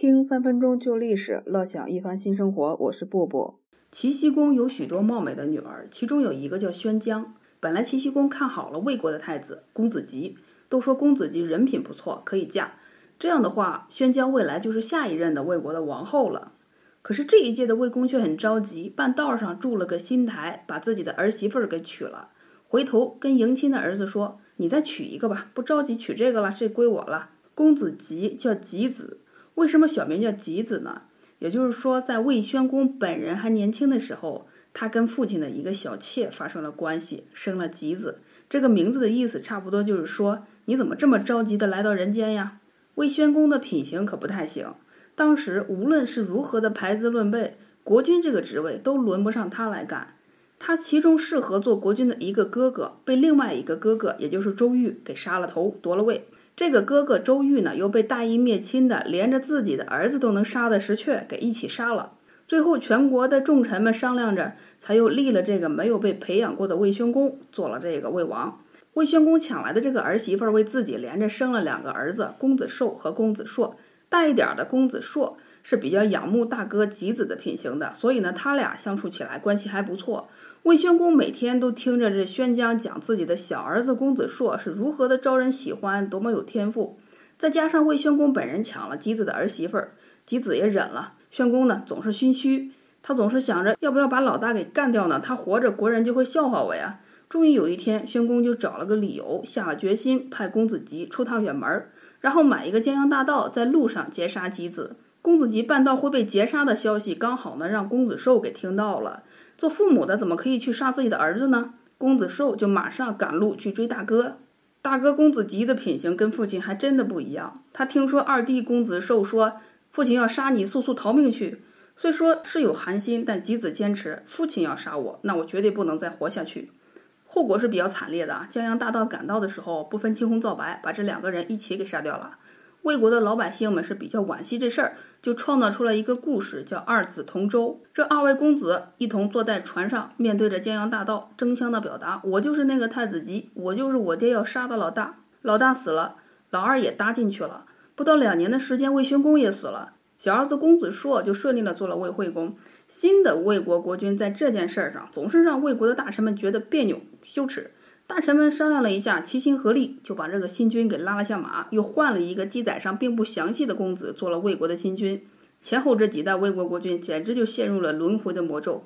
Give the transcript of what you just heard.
听三分钟旧历史，乐享一番新生活。我是布布。齐僖公有许多貌美的女儿，其中有一个叫宣姜。本来齐僖公看好了魏国的太子公子吉，都说公子吉人品不错，可以嫁。这样的话，宣姜未来就是下一任的魏国的王后了。可是这一届的魏公却很着急，半道上筑了个新台，把自己的儿媳妇儿给娶了。回头跟迎亲的儿子说：“你再娶一个吧，不着急娶这个了，这归我了。”公子吉叫吉子。为什么小名叫吉子呢？也就是说，在魏宣公本人还年轻的时候，他跟父亲的一个小妾发生了关系，生了吉子。这个名字的意思差不多就是说，你怎么这么着急的来到人间呀？魏宣公的品行可不太行。当时无论是如何的排资论辈，国君这个职位都轮不上他来干。他其中适合做国君的一个哥哥，被另外一个哥哥，也就是周瑜给杀了头，夺了位。这个哥哥周玉呢，又被大义灭亲的，连着自己的儿子都能杀的石阙给一起杀了。最后，全国的重臣们商量着，才又立了这个没有被培养过的魏宣公做了这个魏王。魏宣公抢来的这个儿媳妇，为自己连着生了两个儿子，公子寿和公子硕。大一点的公子硕是比较仰慕大哥吉子的品行的，所以呢，他俩相处起来关系还不错。魏宣公每天都听着这宣姜讲自己的小儿子公子硕是如何的招人喜欢，多么有天赋。再加上魏宣公本人抢了吉子的儿媳妇儿，吉子也忍了。宣公呢总是心虚，他总是想着要不要把老大给干掉呢？他活着国人就会笑话我呀。终于有一天，宣公就找了个理由，下了决心派公子吉出趟远门，然后买一个江洋大盗，在路上劫杀吉子。公子吉半道会被劫杀的消息，刚好呢让公子寿给听到了。做父母的怎么可以去杀自己的儿子呢？公子寿就马上赶路去追大哥。大哥公子吉的品行跟父亲还真的不一样。他听说二弟公子寿说父亲要杀你，速速逃命去。虽说是有寒心，但吉子坚持父亲要杀我，那我绝对不能再活下去。后果是比较惨烈的。江洋大盗赶到的时候，不分青红皂白，把这两个人一起给杀掉了。魏国的老百姓们是比较惋惜这事儿，就创造出了一个故事，叫二子同舟。这二位公子一同坐在船上，面对着江洋大盗，争相的表达：“我就是那个太子吉，我就是我爹要杀的老大。老大死了，老二也搭进去了。不到两年的时间，魏宣公也死了，小儿子公子硕就顺利的做了魏惠公。新的魏国国君在这件事儿上，总是让魏国的大臣们觉得别扭、羞耻。”大臣们商量了一下，齐心合力就把这个新君给拉了下马，又换了一个记载上并不详细的公子做了魏国的新君。前后这几代魏国国君简直就陷入了轮回的魔咒。